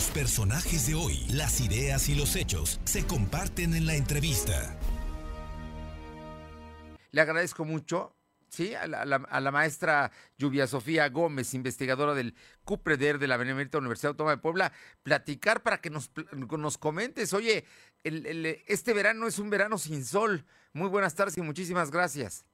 Los personajes de hoy, las ideas y los hechos se comparten en la entrevista. Le agradezco mucho sí, a la, maestra Lluvia Sofía Gómez, investigadora del CUPREDER de la Benemérita Universidad Autónoma de Puebla, platicar para que nos, comentes, oye, este verano es un verano sin sol. Muy buenas tardes y muchísimas gracias.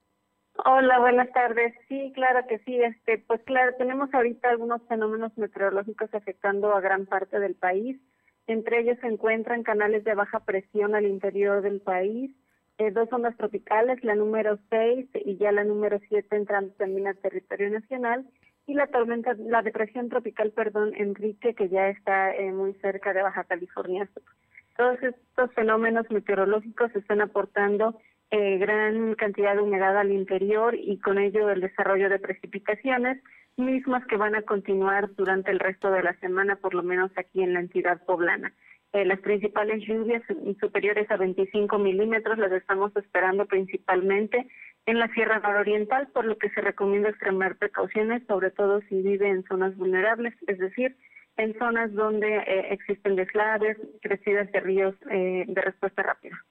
Hola, buenas tardes. Sí, claro que sí. Este, pues claro, tenemos ahorita algunos fenómenos meteorológicos afectando a gran parte del país. Entre ellos se encuentran canales de baja presión al interior del país, eh, dos ondas tropicales, la número 6 y ya la número 7 entrando también al territorio nacional, y la tormenta, la depresión tropical, perdón, Enrique, que ya está eh, muy cerca de Baja California Todos estos fenómenos meteorológicos están aportando eh, gran cantidad de humedad al interior y con ello el desarrollo de precipitaciones, mismas que van a continuar durante el resto de la semana, por lo menos aquí en la entidad poblana. Eh, las principales lluvias superiores a 25 milímetros las estamos esperando principalmente en la Sierra Nororiental, por lo que se recomienda extremar precauciones, sobre todo si vive en zonas vulnerables, es decir, en zonas donde eh, existen deslaves, crecidas de ríos de respuesta rápida.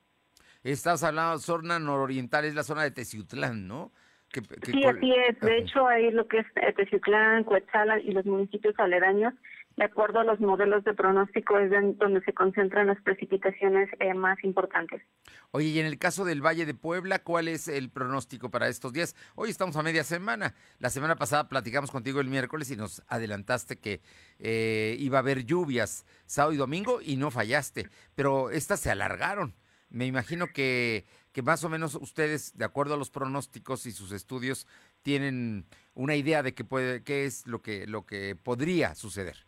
Estás hablando, zona nororiental, es la zona de Teciutlán, ¿no? sí, así es. De hecho, ahí lo que es eh, Teciutlán, Coetzalan y los municipios aledaños, de acuerdo a los modelos de pronóstico, es donde se concentran las precipitaciones eh, más importantes. Oye, y en el caso del Valle de Puebla, ¿cuál es el pronóstico para estos días? Hoy estamos a media semana. La semana pasada platicamos contigo el miércoles y nos adelantaste que eh, iba a haber lluvias sábado y domingo y no fallaste, pero estas se alargaron me imagino que, que más o menos ustedes, de acuerdo a los pronósticos y sus estudios, tienen una idea de qué puede, qué es lo que, lo que podría suceder.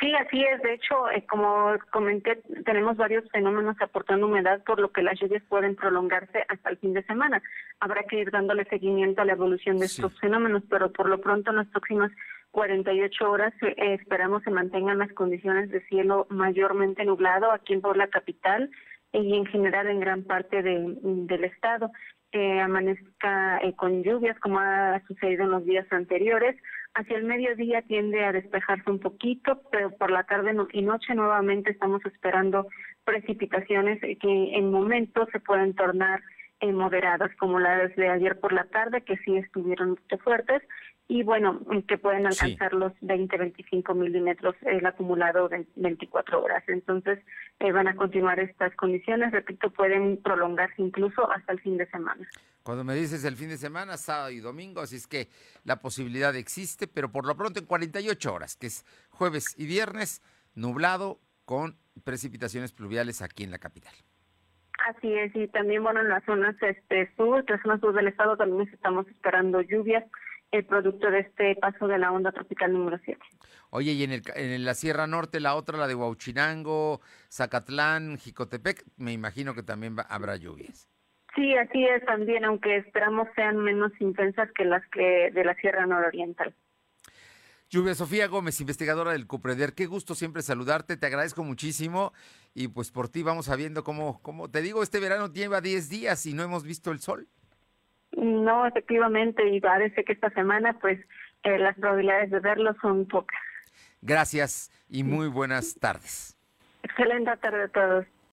Sí, así es. De hecho, eh, como comenté, tenemos varios fenómenos aportando humedad, por lo que las lluvias pueden prolongarse hasta el fin de semana. Habrá que ir dándole seguimiento a la evolución de estos fenómenos, pero por lo pronto en las próximas 48 horas eh, esperamos se mantengan las condiciones de cielo mayormente nublado aquí en Puebla Capital, y en general en gran parte del estado. Eh, amanezca eh, con lluvias como ha sucedido en los días anteriores. Hacia el mediodía tiende a despejarse un poquito, pero por la tarde y noche nuevamente estamos esperando precipitaciones que en momentos se pueden tornar eh, moderadas, como las de ayer por la tarde, que sí estuvieron fuertes, y bueno, que pueden alcanzar los 20, 25 milímetros el acumulado de 24 horas. Entonces, eh, van a continuar estas condiciones, repito, pueden prolongarse incluso hasta el fin de semana. Cuando me dices el fin de semana, sábado y domingo, así es que la posibilidad existe, pero por lo pronto en 48 horas, que es jueves y viernes, nublado con precipitaciones pluviales aquí en la capital. Así es, y también, bueno, en las zonas este, sur, las zonas sur del estado también estamos esperando lluvias el producto de este paso de la onda tropical número 7. Oye, y en, el, en la Sierra Norte, la otra, la de Huauchinango, Zacatlán, Jicotepec, me imagino que también habrá lluvias. Sí, así es también, aunque esperamos sean menos intensas que las que de la Sierra Nororiental. Lluvia Sofía Gómez, investigadora del CUPREDER, qué gusto siempre saludarte, te agradezco muchísimo y pues por ti vamos sabiendo cómo, cómo te digo, este verano lleva 10 días y no hemos visto el sol. No, efectivamente, y parece que esta semana, pues, eh, las probabilidades de verlo son pocas. Gracias y muy buenas tardes. Excelente tarde a todos.